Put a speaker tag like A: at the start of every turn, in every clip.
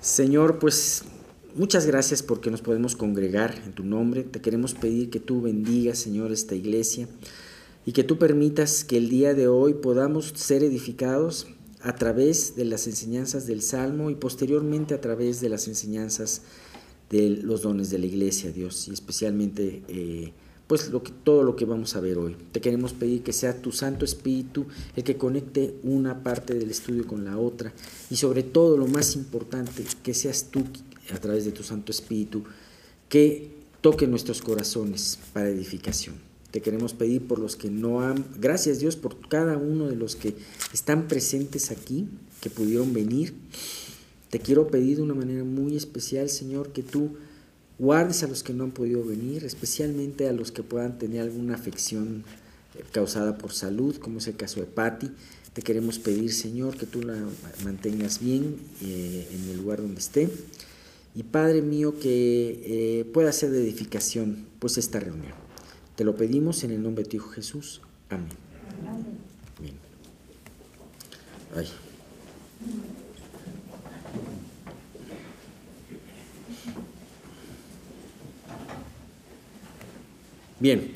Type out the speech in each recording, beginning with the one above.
A: Señor, pues muchas gracias porque nos podemos congregar en tu nombre. Te queremos pedir que tú bendigas, Señor, esta iglesia y que tú permitas que el día de hoy podamos ser edificados a través de las enseñanzas del Salmo y posteriormente a través de las enseñanzas de los dones de la iglesia, Dios, y especialmente eh, pues todo lo que vamos a ver hoy. Te queremos pedir que sea tu Santo Espíritu el que conecte una parte del estudio con la otra y sobre todo lo más importante, que seas tú a través de tu Santo Espíritu que toque nuestros corazones para edificación. Te queremos pedir por los que no han, gracias Dios por cada uno de los que están presentes aquí, que pudieron venir. Te quiero pedir de una manera muy especial, Señor, que tú Guardes a los que no han podido venir, especialmente a los que puedan tener alguna afección eh, causada por salud, como es el caso de Patti. Te queremos pedir, Señor, que tú la mantengas bien eh, en el lugar donde esté. Y Padre mío, que eh, pueda ser de edificación pues esta reunión. Te lo pedimos en el nombre de tu Hijo Jesús. Amén. Bien. Ay. Bien,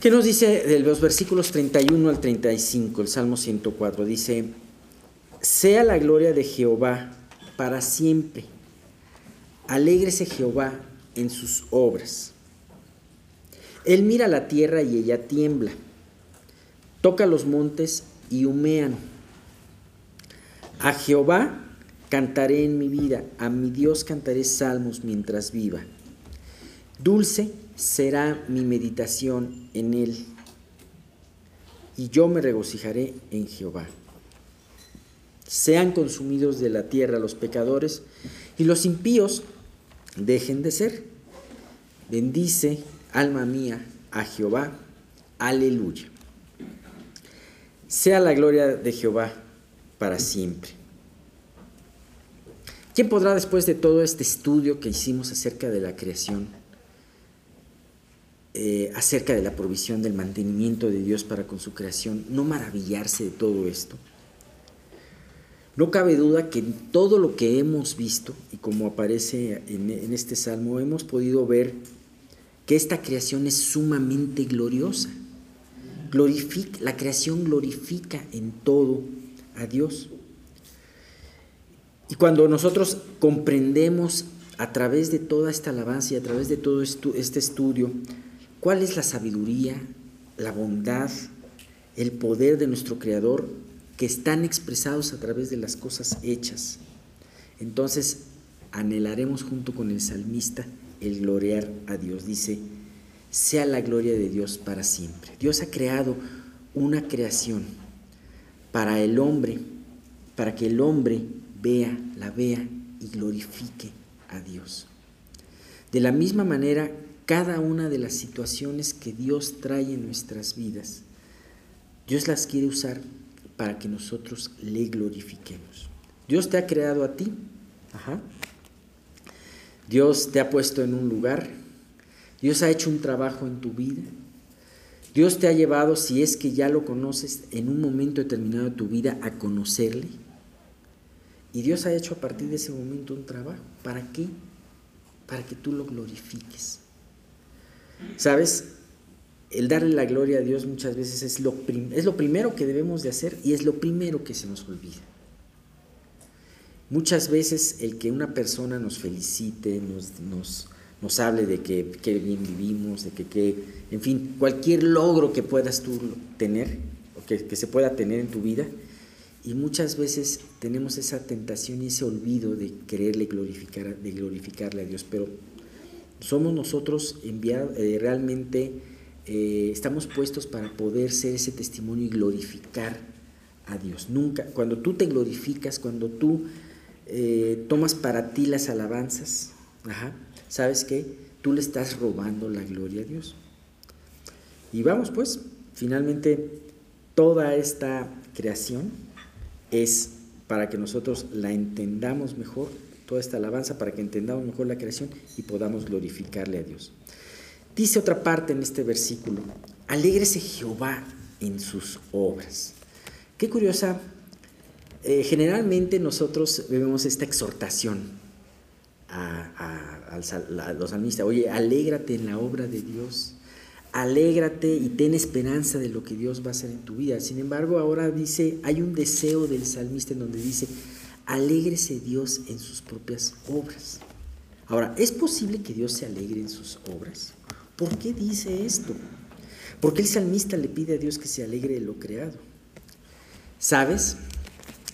A: ¿qué nos dice de los versículos 31 al 35, el Salmo 104? Dice, sea la gloria de Jehová para siempre, alégrese Jehová en sus obras. Él mira la tierra y ella tiembla, toca los montes y humean. A Jehová cantaré en mi vida, a mi Dios cantaré salmos mientras viva. Dulce será mi meditación en él, y yo me regocijaré en Jehová. Sean consumidos de la tierra los pecadores, y los impíos dejen de ser. Bendice, alma mía, a Jehová. Aleluya. Sea la gloria de Jehová para siempre. ¿Quién podrá después de todo este estudio que hicimos acerca de la creación eh, acerca de la provisión del mantenimiento de Dios para con su creación, no maravillarse de todo esto. No cabe duda que todo lo que hemos visto, y como aparece en, en este salmo, hemos podido ver que esta creación es sumamente gloriosa. La creación glorifica en todo a Dios. Y cuando nosotros comprendemos a través de toda esta alabanza y a través de todo este estudio ¿Cuál es la sabiduría, la bondad, el poder de nuestro Creador que están expresados a través de las cosas hechas? Entonces anhelaremos junto con el salmista el gloriar a Dios. Dice, sea la gloria de Dios para siempre. Dios ha creado una creación para el hombre, para que el hombre vea, la vea y glorifique a Dios. De la misma manera cada una de las situaciones que Dios trae en nuestras vidas, Dios las quiere usar para que nosotros le glorifiquemos. Dios te ha creado a ti, Dios te ha puesto en un lugar, Dios ha hecho un trabajo en tu vida, Dios te ha llevado, si es que ya lo conoces, en un momento determinado de tu vida a conocerle. Y Dios ha hecho a partir de ese momento un trabajo. ¿Para qué? Para que tú lo glorifiques. ¿Sabes? El darle la gloria a Dios muchas veces es lo, es lo primero que debemos de hacer y es lo primero que se nos olvida. Muchas veces el que una persona nos felicite, nos, nos, hable de que, bien vivimos, de que, en fin, cualquier logro que puedas tú tener, o que, que se pueda tener en tu vida, y muchas veces tenemos esa tentación y ese olvido de quererle glorificar, de glorificarle a Dios, pero somos nosotros enviados, eh, realmente eh, estamos puestos para poder ser ese testimonio y glorificar a Dios. Nunca, cuando tú te glorificas, cuando tú eh, tomas para ti las alabanzas, ¿sabes qué? Tú le estás robando la gloria a Dios. Y vamos pues, finalmente toda esta creación es para que nosotros la entendamos mejor toda esta alabanza para que entendamos mejor la creación y podamos glorificarle a Dios. Dice otra parte en este versículo, alégrese Jehová en sus obras. Qué curiosa eh, generalmente nosotros vemos esta exhortación a, los salmistas, oye, alégrate en la obra de Dios, alégrate y ten esperanza de lo que Dios va a hacer en tu vida. Sin embargo, ahora dice, hay un deseo del salmista en donde dice, alégrese Dios en sus propias obras. Ahora, ¿es posible que Dios se alegre en sus obras? ¿Por qué dice esto? Porque el salmista le pide a Dios que se alegre de lo creado. ¿Sabes?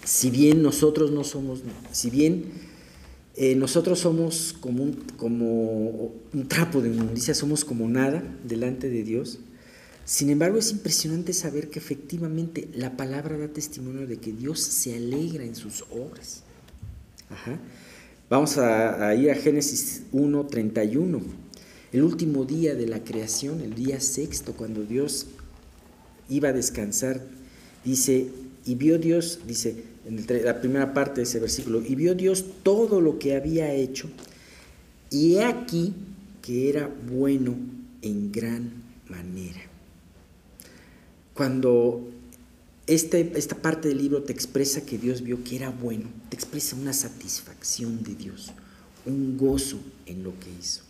A: Si bien nosotros no somos, si bien eh, nosotros somos como un, como un trapo de inmundicia, somos como nada delante de Dios, sin embargo, es impresionante saber que efectivamente la palabra da testimonio de que Dios se alegra en sus obras. Vamos a, ir a Génesis 1.31, el último día de la creación, el día sexto, cuando Dios iba a descansar, dice, y vio Dios, dice en la primera parte de ese versículo, y vio Dios todo lo que había hecho, y he aquí que era bueno en gran manera. Cuando este, esta parte del libro te expresa que Dios vio que era bueno, te expresa una satisfacción de Dios, un gozo en lo que hizo.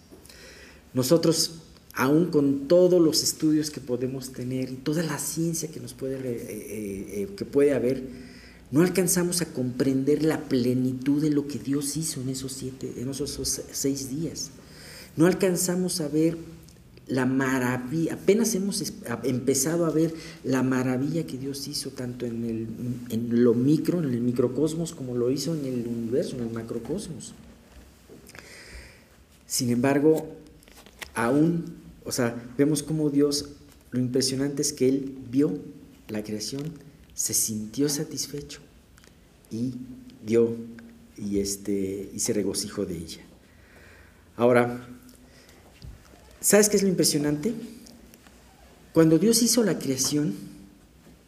A: Nosotros, aún con todos los estudios que podemos tener y toda la ciencia que nos puede, eh, eh, eh, que puede haber, no alcanzamos a comprender la plenitud de lo que Dios hizo en esos siete, en esos seis días. No alcanzamos a ver la maravilla, apenas hemos empezado a ver la maravilla que Dios hizo tanto en, el, en lo micro, en el microcosmos, como lo hizo en el universo, en el macrocosmos. Sin embargo, aún, o sea, vemos como Dios, lo impresionante es que Él vio la creación, se sintió satisfecho y dio y, este, y se regocijó de ella. Ahora, ¿Sabes qué es lo impresionante? Cuando Dios hizo la creación,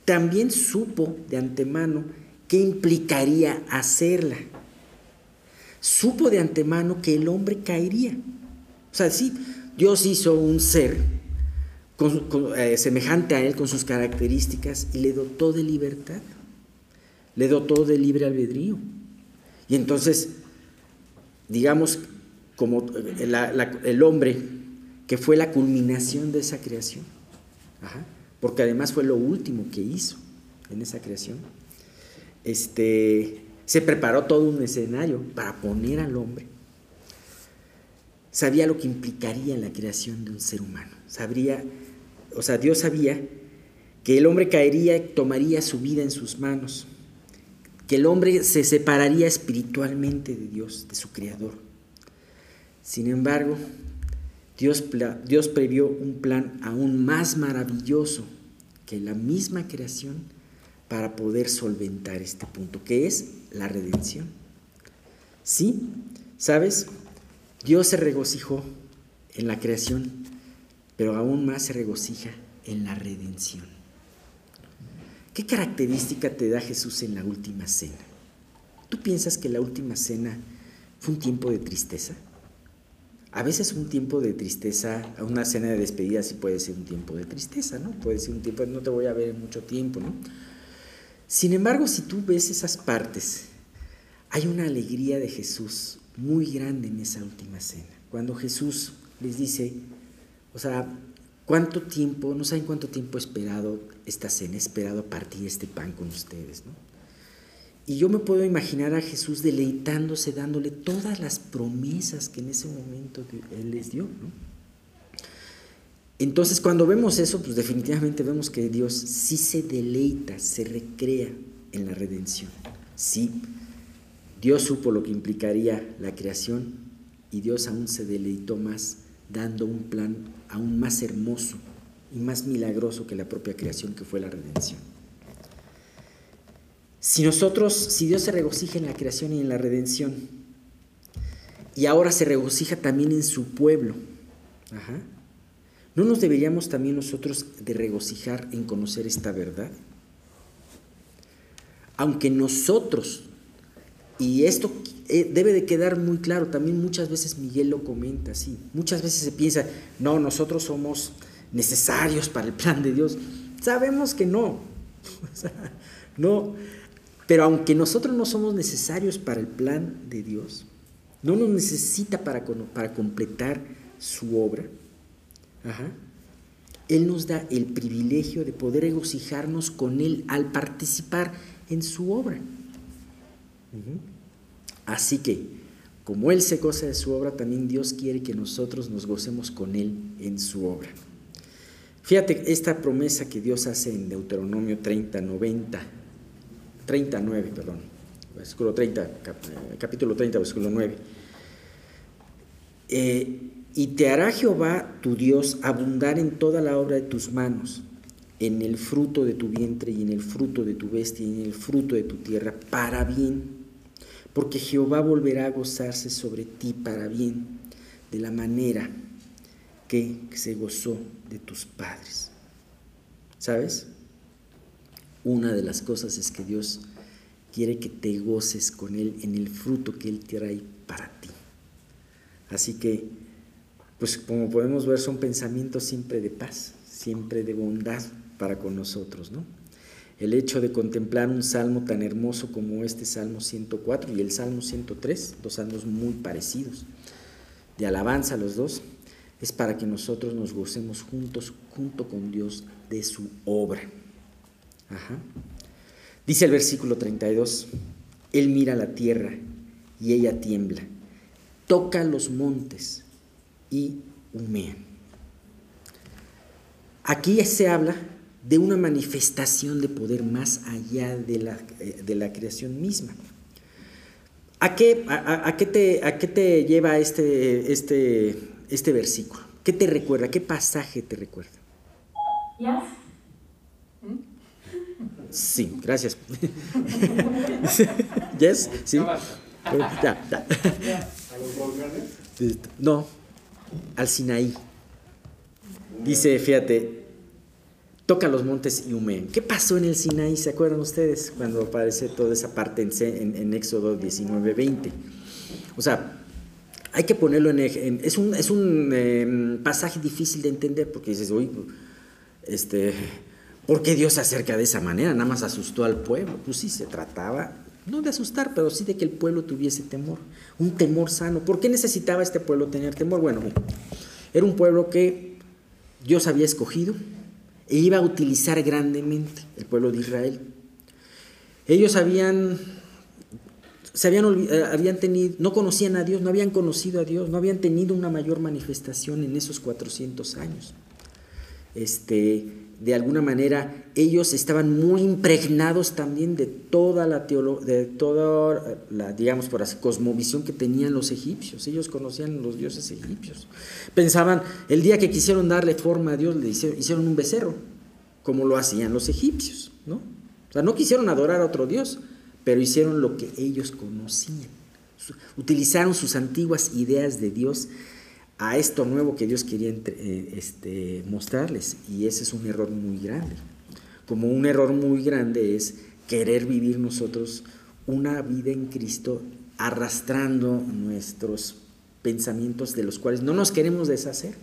A: también supo de antemano qué implicaría hacerla. Supo de antemano que el hombre caería. O sea, sí, Dios hizo un ser eh, semejante a él con sus características y le dotó de libertad, le dotó de libre albedrío. Y entonces, digamos, como el hombre que fue la culminación de esa creación, porque además fue lo último que hizo en esa creación. Este, se preparó todo un escenario para poner al hombre. Sabía lo que implicaría la creación de un ser humano. Sabría, o sea, Dios sabía que el hombre caería y tomaría su vida en sus manos, que el hombre se separaría espiritualmente de Dios, de su creador. Sin embargo, Dios, Dios previó un plan aún más maravilloso que la misma creación para poder solventar este punto, que es la redención. Sí, ¿sabes? Dios se regocijó en la creación, pero aún más se regocija en la redención. ¿Qué característica te da Jesús en la última cena? ¿Tú piensas que la última cena fue un tiempo de tristeza? A veces un tiempo de tristeza, una cena de despedida sí puede ser un tiempo de tristeza, ¿no? Puede ser un tiempo, no te voy a ver en mucho tiempo, ¿no? Sin embargo, si tú ves esas partes, hay una alegría de Jesús muy grande en esa última cena. Cuando Jesús les dice, o sea, ¿cuánto tiempo, no saben cuánto tiempo he esperado esta cena, he esperado partir este pan con ustedes, ¿no? Y yo me puedo imaginar a Jesús deleitándose, dándole todas las promesas que en ese momento Él les dio. Entonces cuando vemos eso, pues definitivamente vemos que Dios sí se deleita, se recrea en la redención. Sí, Dios supo lo que implicaría la creación y Dios aún se deleitó más dando un plan aún más hermoso y más milagroso que la propia creación que fue la redención. Si nosotros, si Dios se regocija en la creación y en la redención, y ahora se regocija también en su pueblo, ¿no nos deberíamos también nosotros de regocijar en conocer esta verdad? Aunque nosotros, y esto eh, debe de quedar muy claro, también muchas veces Miguel lo comenta así, muchas veces se piensa, no, nosotros somos necesarios para el plan de Dios. Sabemos que no, no, Pero aunque nosotros no somos necesarios para el plan de Dios, no nos necesita para, para completar su obra, Él nos da el privilegio de poder regocijarnos con Él al participar en su obra. Así que, como Él se goza de su obra, también Dios quiere que nosotros nos gocemos con Él en su obra. Fíjate esta promesa que Dios hace en Deuteronomio 30, 90, 39, perdón, versículo 30, eh, capítulo 30, versículo 9. Eh, y te hará Jehová tu Dios abundar en toda la obra de tus manos, en el fruto de tu vientre y en el fruto de tu bestia y en el fruto de tu tierra, para bien porque Jehová volverá a gozarse sobre ti para bien, de la manera que se gozó de tus padres. ¿Sabes? Una de las cosas es que Dios quiere que te goces con Él en el fruto que Él trae para ti. Así que, pues como podemos ver, son pensamientos siempre de paz, siempre de bondad para con nosotros, ¿no? el hecho de contemplar un salmo tan hermoso como este Salmo 104 y el Salmo 103, dos salmos muy parecidos, de alabanza los dos, es para que nosotros nos gocemos juntos, junto con Dios, de su obra. Dice el versículo 32, Él mira la tierra y ella tiembla, toca los montes y humean. Aquí se habla de una manifestación de poder más allá de la, eh, de la creación misma. ¿A qué, a, qué te, ¿A qué te lleva este, este, este versículo? ¿Qué te recuerda? ¿Qué pasaje te recuerda? Sí, gracias. ¿Yes? ¿Sí? Ya, ya. No, al Sinaí. Dice, fíjate, toca los montes y humean. ¿Qué pasó en el Sinaí? ¿Se acuerdan ustedes cuando aparece toda esa parte en, en, Éxodo 19, 20? O sea, hay que ponerlo en... es un, es un em, pasaje difícil de entender porque dices, uy, este, ¿por qué Dios se acerca de esa manera? Nada más asustó al pueblo. Pues sí, se trataba, no de asustar, pero sí de que el pueblo tuviese temor, un temor sano. ¿Por qué necesitaba este pueblo tener temor? Bueno, era un pueblo que Dios había escogido, e iba a utilizar grandemente el pueblo de Israel. Ellos habían, se habían, eh, habían tenido, no conocían a Dios, no habían conocido a Dios, no habían tenido una mayor manifestación en esos 400 años. Este, de alguna manera ellos estaban muy impregnados también de toda la de toda la digamos por así cosmovisión que tenían los egipcios. Ellos conocían los dioses egipcios. Pensaban el día que quisieron darle forma a Dios le hicieron, un becerro como lo hacían los egipcios no o sea no quisieron adorar a otro dios pero hicieron lo que ellos conocían. Utilizaron sus antiguas ideas de Dios a esto nuevo que Dios quería eh, este, mostrarles. Y ese es un error muy grande. Como un error muy grande es querer vivir nosotros una vida en Cristo arrastrando nuestros pensamientos de los cuales no nos queremos deshacer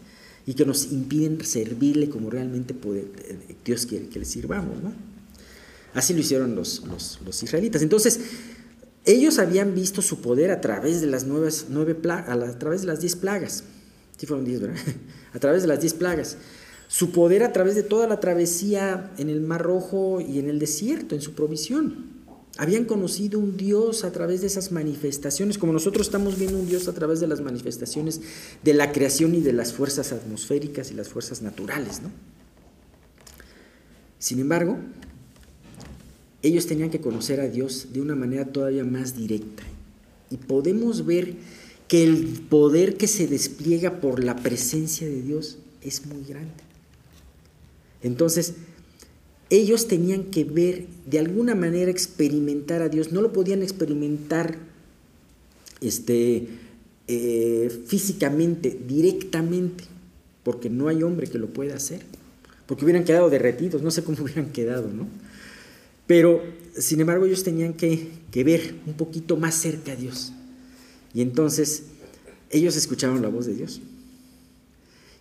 A: y que nos impiden servirle como realmente eh, Dios quiere que le sirvamos. Así lo hicieron los, los, israelitas. Entonces, ellos habían visto su poder a través de las, nuevas, nueve a través de las diez plagas. Sí fueron diez, ¿verdad? a través de las diez plagas. Su poder a través de toda la travesía en el Mar Rojo y en el desierto, en su provisión. Habían conocido un Dios a través de esas manifestaciones, como nosotros estamos viendo un Dios a través de las manifestaciones de la creación y de las fuerzas atmosféricas y las fuerzas naturales, ¿no? Sin embargo, ellos tenían que conocer a Dios de una manera todavía más directa. Y podemos ver que el poder que se despliega por la presencia de Dios es muy grande. Entonces, ellos tenían que ver, de alguna manera experimentar a Dios, no lo podían experimentar este, eh, físicamente, directamente, porque no hay hombre que lo pueda hacer, porque hubieran quedado derretidos, no sé cómo hubieran quedado, ¿no? Pero, sin embargo, ellos tenían que, que ver un poquito más cerca a Dios. Y entonces ellos escucharon la voz de Dios.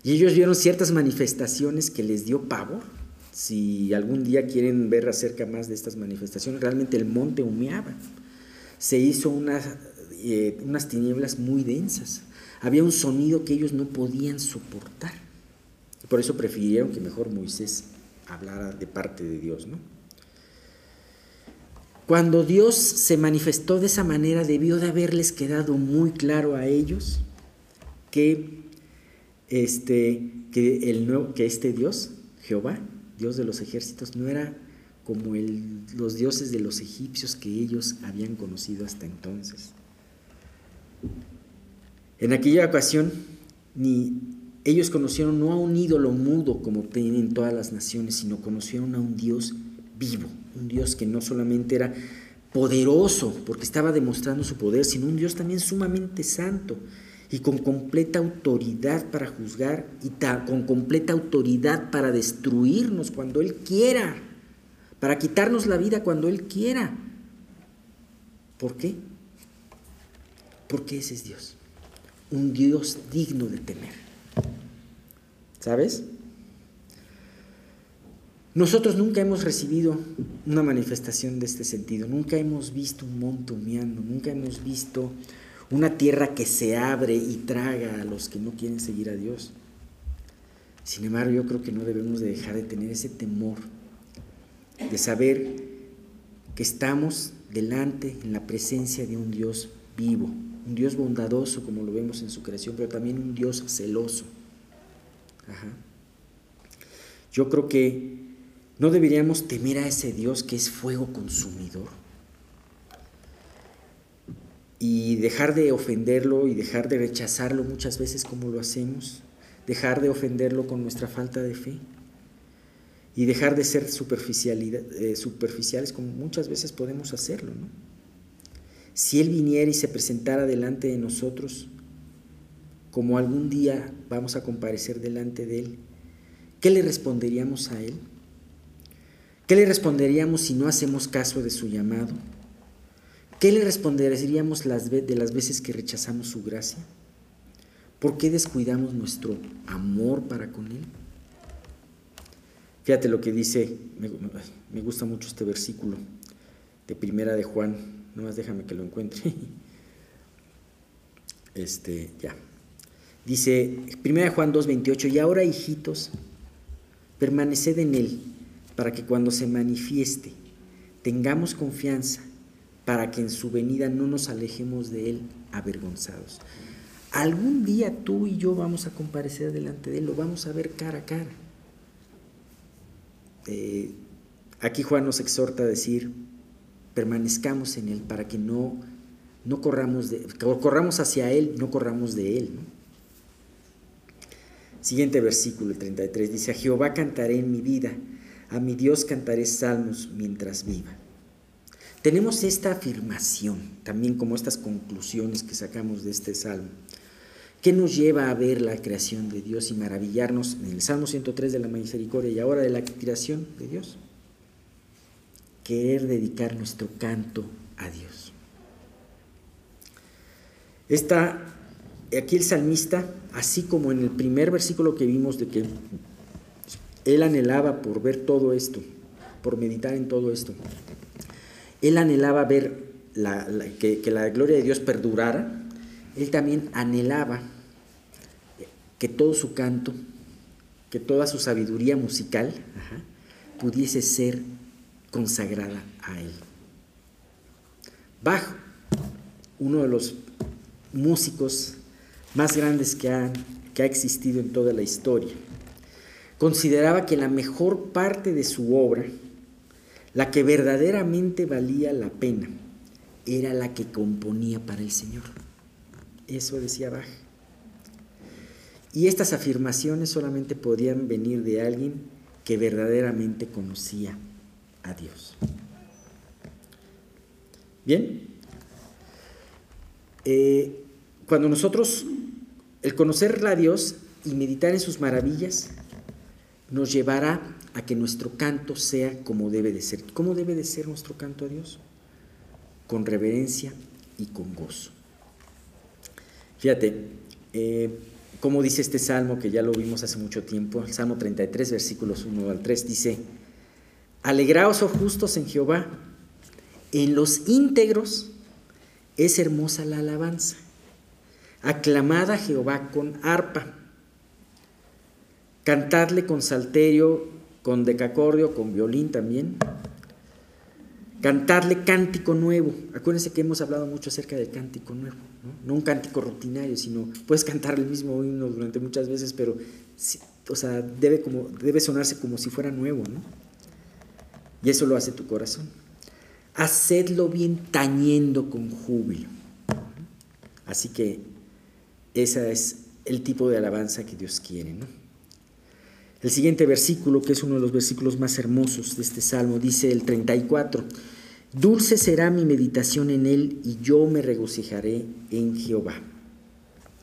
A: Y ellos vieron ciertas manifestaciones que les dio pavor. Si algún día quieren ver acerca más de estas manifestaciones, realmente el monte humeaba. Se hizo eh, unas tinieblas muy densas. Había un sonido que ellos no podían soportar. Por eso prefirieron que mejor Moisés hablara de parte de Dios, ¿no? Cuando Dios se manifestó de esa manera, debió de haberles quedado muy claro a ellos que este, que, este Dios, Jehová, Dios de los ejércitos, no era como los dioses de los egipcios que ellos habían conocido hasta entonces. En aquella ocasión, ni ellos conocieron no a un ídolo mudo como tienen todas las naciones, sino conocieron a un Dios vivo, un Dios que no solamente era poderoso, porque estaba demostrando su poder, sino un Dios también sumamente santo, y con completa autoridad para juzgar y con completa autoridad para destruirnos cuando Él quiera, para quitarnos la vida cuando Él quiera. ¿Por qué? Porque ese es Dios, un Dios digno de temer. ¿Sabes? Nosotros nunca hemos recibido una manifestación de este sentido, nunca hemos visto un monte humeando, nunca hemos visto una tierra que se abre y traga a los que no quieren seguir a Dios. Sin embargo, yo creo que no debemos de dejar de tener ese temor, de saber que estamos delante en la presencia de un Dios vivo, un Dios bondadoso como lo vemos en su creación, pero también un Dios celoso. Yo creo que no deberíamos temer a ese Dios que es fuego consumidor y dejar de ofenderlo y dejar de rechazarlo muchas veces como lo hacemos, dejar de ofenderlo con nuestra falta de fe y dejar de ser eh, superficiales como muchas veces podemos hacerlo. Si Él viniera y se presentara delante de nosotros, como algún día vamos a comparecer delante de Él, ¿qué le responderíamos a Él? ¿Qué le responderíamos si no hacemos caso de su llamado? ¿Qué le responderíamos de las veces que rechazamos su gracia? ¿Por qué descuidamos nuestro amor para con Él? Fíjate lo que dice, me, gusta mucho este versículo de Primera de Juan, nomás déjame que lo encuentre. Este, ya. Dice Primera de Juan 2:28, y ahora hijitos, permaneced en Él, para que cuando se manifieste tengamos confianza para que en su venida no nos alejemos de Él avergonzados. Algún día tú y yo vamos a comparecer delante de Él, lo vamos a ver cara a cara. Eh, aquí Juan nos exhorta a decir, permanezcamos en Él para que no, no corramos, de, corramos hacia Él, no corramos de Él. Siguiente versículo, el 33, dice, a Jehová cantaré en mi vida, a mi Dios cantaré salmos mientras viva. Tenemos esta afirmación, también como estas conclusiones que sacamos de este salmo, que nos lleva a ver la creación de Dios y maravillarnos en el Salmo 103 de la misericordia y ahora de la creación de Dios. Querer dedicar nuestro canto a Dios. Está aquí el salmista, así como en el primer versículo que vimos de que él anhelaba por ver todo esto, por meditar en todo esto. Él anhelaba ver que, la gloria de Dios perdurara. Él también anhelaba que todo su canto, que toda su sabiduría musical pudiese ser consagrada a Él. Bach, uno de los músicos más grandes que ha, que ha existido en toda la historia, consideraba que la mejor parte de su obra la que verdaderamente valía la pena era la que componía para el Señor. Eso decía Bach. Y estas afirmaciones solamente podían venir de alguien que verdaderamente conocía a Dios. Bien, eh, cuando nosotros, el conocer a Dios y meditar en sus maravillas, nos llevará a que nuestro canto sea como debe de ser. ¿Cómo debe de ser nuestro canto a Dios? Con reverencia y con gozo. Fíjate, eh, como dice este salmo que ya lo vimos hace mucho tiempo, el Salmo 33, versículos 1 al 3, dice, Alegraos, oh justos, en Jehová, en los íntegros es hermosa la alabanza. Aclamad a Jehová con arpa, cantadle con salterio, con decacordio, con violín también, cantarle cántico nuevo. Acuérdense que hemos hablado mucho acerca del cántico nuevo, ¿no? un cántico rutinario, sino puedes cantar el mismo himno durante muchas veces, pero o sea, debe, como, debe sonarse como si fuera nuevo, ¿no? Y eso lo hace tu corazón. Hacedlo bien tañendo con júbilo. Así que ese es el tipo de alabanza que Dios quiere, ¿no? El siguiente versículo, que es uno de los versículos más hermosos de este salmo, dice el 34, Dulce será mi meditación en él y yo me regocijaré en Jehová.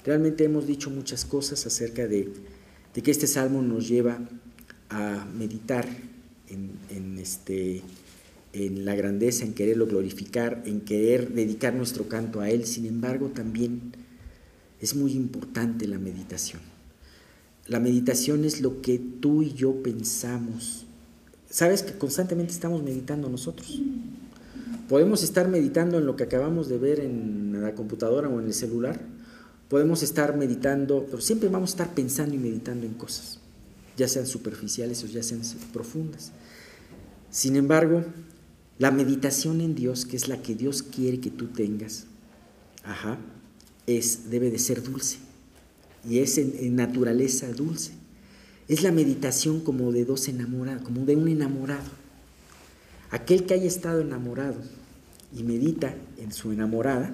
A: Realmente hemos dicho muchas cosas acerca de, que este salmo nos lleva a meditar en, este, en la grandeza, en quererlo glorificar, en querer dedicar nuestro canto a Él. Sin embargo, también es muy importante la meditación. La meditación es lo que tú y yo pensamos. Sabes que constantemente estamos meditando nosotros. Podemos estar meditando en lo que acabamos de ver en la computadora o en el celular. Podemos estar meditando, pero siempre vamos a estar pensando y meditando en cosas, ya sean superficiales o ya sean profundas. Sin embargo, la meditación en Dios, que es la que Dios quiere que tú tengas, ajá, es, debe de ser dulce. Y es en, naturaleza dulce. Es la meditación como de dos enamorados, como de un enamorado. Aquel que haya estado enamorado y medita en su enamorada,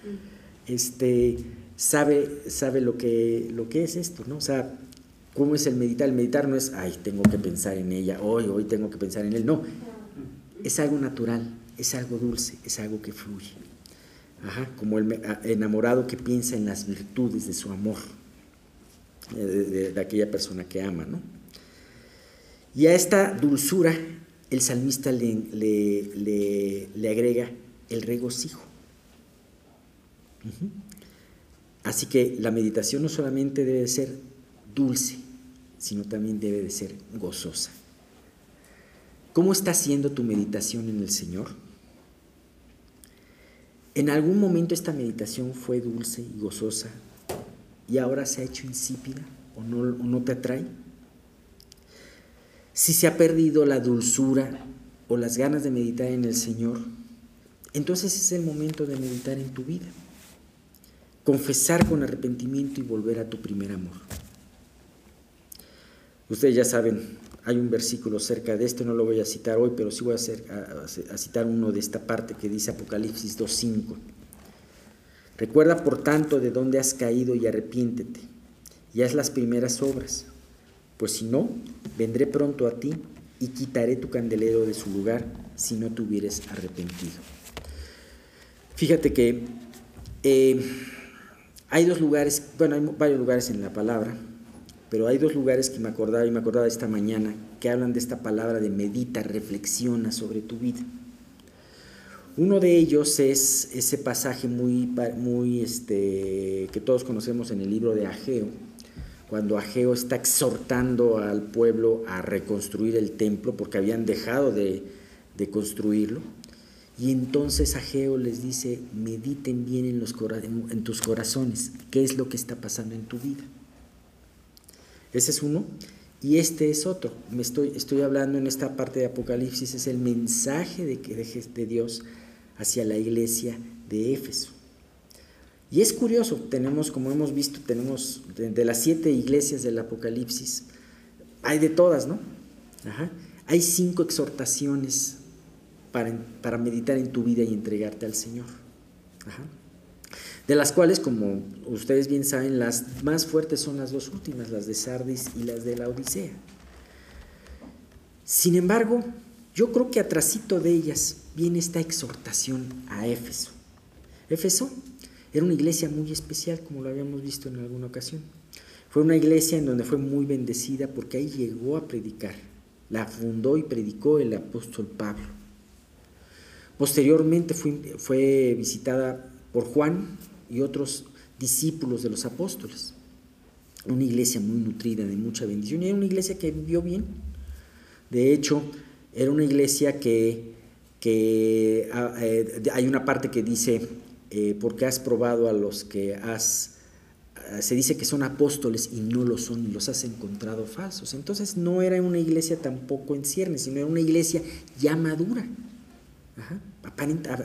A: este, sabe, sabe lo, que, lo que es esto, ¿no? O sea, ¿cómo es el meditar? El meditar no es, ay, tengo que pensar en ella, hoy, hoy tengo que pensar en él. No, es algo natural, es algo dulce, es algo que fluye. Ajá, como el enamorado que piensa en las virtudes de su amor, de, de aquella persona que ama, ¿no? Y a esta dulzura el salmista le, le, agrega el regocijo. Así que la meditación no solamente debe ser dulce, sino también debe de ser gozosa. ¿Cómo está siendo tu meditación en el Señor? ¿En algún momento esta meditación fue dulce y gozosa y ahora se ha hecho insípida o no, te atrae? Si se ha perdido la dulzura o las ganas de meditar en el Señor, entonces es el momento de meditar en tu vida. Confesar con arrepentimiento y volver a tu primer amor. Ustedes ya saben, hay un versículo cerca de esto, no lo voy a citar hoy, pero sí voy a, citar uno de esta parte que dice Apocalipsis 2.5. Recuerda por tanto de dónde has caído y arrepiéntete, y haz las primeras obras pues si no, vendré pronto a ti y quitaré tu candelero de su lugar si no te hubieres arrepentido. Fíjate que eh, hay dos lugares, bueno, hay varios lugares en la palabra, pero hay dos lugares que me acordaba y me acordaba esta mañana que hablan de esta palabra de medita, reflexiona sobre tu vida. Uno de ellos es ese pasaje muy, muy este, que todos conocemos en el libro de Ageo, cuando Ageo está exhortando al pueblo a reconstruir el templo porque habían dejado de, construirlo. Y entonces Ageo les dice, mediten bien en, los, en tus corazones, qué es lo que está pasando en tu vida. Ese es uno. Y este es otro. Me estoy, estoy hablando en esta parte de Apocalipsis, es el mensaje de, de Dios hacia la iglesia de Éfeso. Y es curioso, tenemos, como hemos visto, tenemos de, las siete iglesias del Apocalipsis, hay de todas, ¿no? Hay cinco exhortaciones para, para, meditar en tu vida y entregarte al Señor. De las cuales, como ustedes bien saben, las más fuertes son las dos últimas, las de Sardis y las de la Odisea. Sin embargo, yo creo que atrásito de ellas viene esta exhortación a Éfeso. Éfeso era una iglesia muy especial, como lo habíamos visto en alguna ocasión. Fue una iglesia en donde fue muy bendecida porque ahí llegó a predicar. La fundó y predicó el apóstol Pablo. Posteriormente fue, fue visitada por Juan y otros discípulos de los apóstoles. una iglesia muy nutrida, de mucha bendición, y era una iglesia que vivió bien. De hecho, era una iglesia que, que ah, eh, hay una parte que dice, eh, porque has probado a los que has, ah, se dice que son apóstoles y no lo son, y los has encontrado falsos. Entonces no era una iglesia tampoco en ciernes, sino era una iglesia ya madura.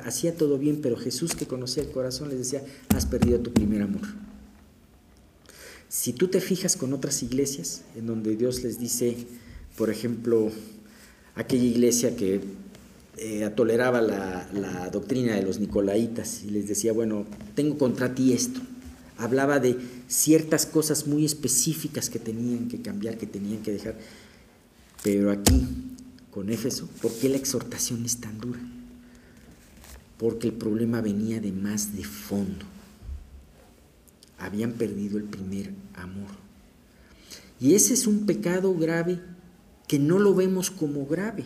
A: Hacía todo bien, pero Jesús que conocía el corazón les decía, has perdido tu primer amor. Si tú te fijas con otras iglesias, en donde Dios les dice, por ejemplo, aquella iglesia que eh, toleraba la, la, doctrina de los nicolaitas y les decía, bueno, tengo contra ti esto. Hablaba de ciertas cosas muy específicas que tenían que cambiar, que tenían que dejar. Pero aquí, con Éfeso, ¿por qué la exhortación es tan dura? Porque el problema venía de más de fondo habían perdido el primer amor. Y ese es un pecado grave que no lo vemos como grave.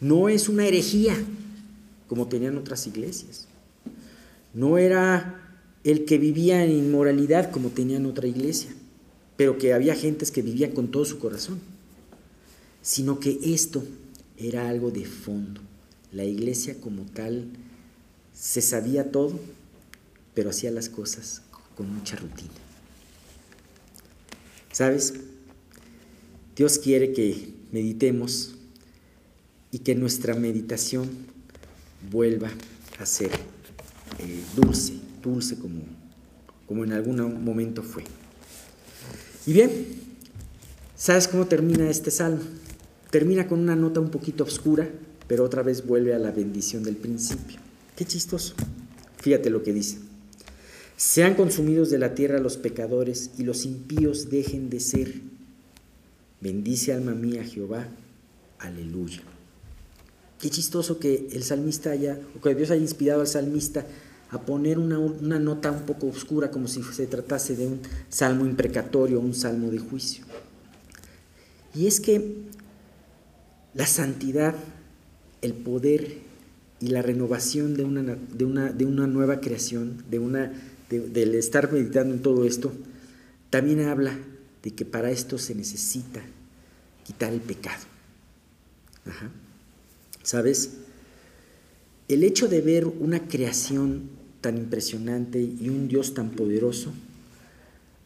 A: No es una herejía como tenían otras iglesias. No era el que vivía en inmoralidad como tenían otra iglesia, pero que había gentes que vivían con todo su corazón, sino que esto era algo de fondo. La iglesia como tal se sabía todo, pero hacía las cosas con mucha rutina. ¿Sabes? Dios quiere que meditemos y que nuestra meditación vuelva a ser eh, dulce, dulce como, como en algún momento fue. Y bien, ¿sabes cómo termina este salmo? Termina con una nota un poquito oscura, pero otra vez vuelve a la bendición del principio. Qué chistoso. Fíjate lo que dice. Sean consumidos de la tierra los pecadores y los impíos dejen de ser. Bendice alma mía Jehová. Aleluya. Qué chistoso que el salmista haya, o que Dios haya inspirado al salmista a poner una, una nota un poco oscura como si se tratase de un salmo imprecatorio, un salmo de juicio. Y es que la santidad, el poder y la renovación de una, de una, de una nueva creación, de una del estar meditando en todo esto, también habla de que para esto se necesita quitar el pecado. ¿Sabes? El hecho de ver una creación tan impresionante y un Dios tan poderoso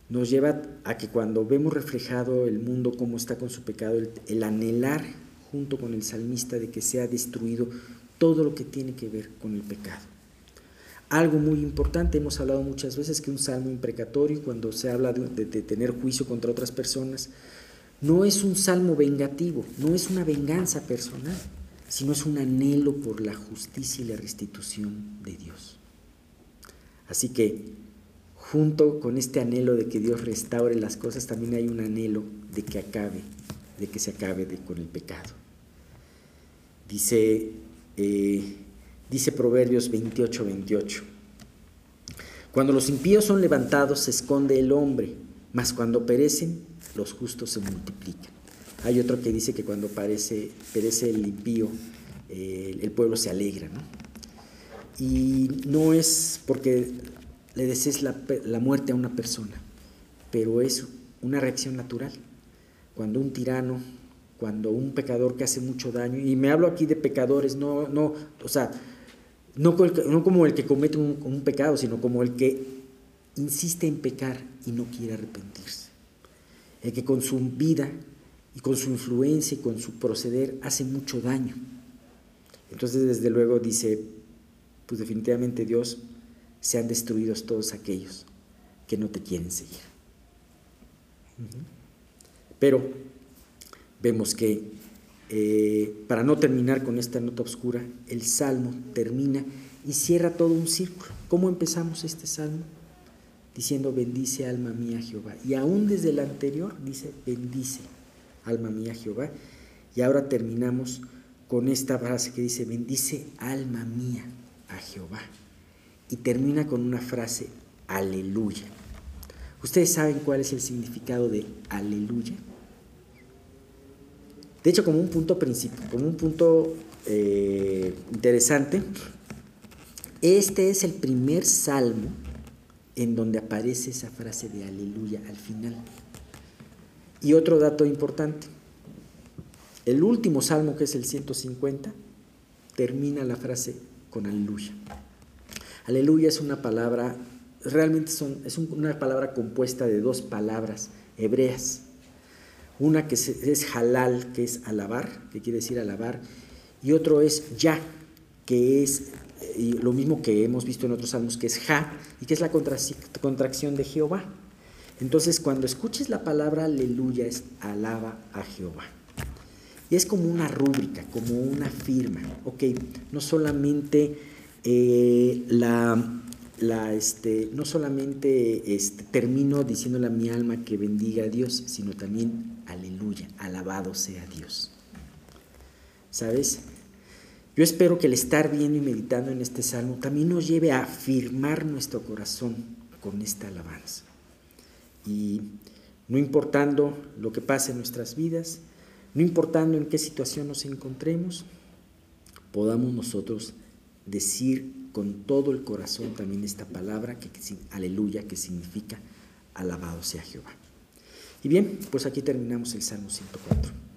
A: nos lleva a que cuando vemos reflejado el mundo como está con su pecado, el anhelar junto con el salmista de que sea destruido todo lo que tiene que ver con el pecado. Algo muy importante, hemos hablado muchas veces que un salmo imprecatorio, cuando se habla de, tener juicio contra otras personas, no es un salmo vengativo, no es una venganza personal, sino es un anhelo por la justicia y la restitución de Dios. Así que junto con este anhelo de que Dios restaure las cosas, también hay un anhelo de que acabe, de que se acabe con el pecado. Dice eh, dice Proverbios 28, 28. Cuando los impíos son levantados se esconde el hombre, mas cuando perecen los justos se multiplican. Hay otro que dice que cuando perece el impío, eh, el pueblo se alegra. Y no es porque le desees la, la muerte a una persona, pero es una reacción natural. Cuando un tirano, cuando un pecador que hace mucho daño, y me hablo aquí de pecadores, no, no, o sea, no, como el que comete un, pecado, sino como el que insiste en pecar y no quiere arrepentirse. El que con su vida y con su influencia y con su proceder hace mucho daño. Entonces, desde luego dice, pues definitivamente Dios, sean destruidos todos aquellos que no te quieren seguir. Pero vemos que eh, para no terminar con esta nota oscura, el salmo termina y cierra todo un círculo. ¿Cómo empezamos este salmo? Diciendo, bendice alma mía Jehová. Y aún desde el anterior dice, bendice alma mía Jehová. Y ahora terminamos con esta frase que dice, bendice alma mía a Jehová. Y termina con una frase, aleluya. ¿Ustedes saben cuál es el significado de aleluya? De hecho, como un punto principio, como un punto eh, interesante, este es el primer salmo en donde aparece esa frase de aleluya al final. Y otro dato importante, el último salmo, que es el 150, termina la frase con aleluya. Aleluya es una palabra, realmente son, es una palabra compuesta de dos palabras hebreas. Una que es halal, que es alabar, que quiere decir alabar, y otro es ya, que es lo mismo que hemos visto en otros salmos, que es ja, y que es la contracción de Jehová. Entonces, cuando escuches la palabra aleluya, es alaba a Jehová. Y es como una rúbrica, como una firma. Ok, no solamente eh, la, la, este, no solamente este, termino diciéndole a mi alma que bendiga a Dios, sino también aleluya, alabado sea Dios. ¿Sabes? Yo espero que el estar viendo y meditando en este salmo también nos lleve a afirmar nuestro corazón con esta alabanza. Y no importando lo que pase en nuestras vidas, no importando en qué situación nos encontremos, podamos nosotros decir con todo el corazón también esta palabra, que, aleluya, que significa alabado sea Jehová. Y bien, pues aquí terminamos el Salmo 104.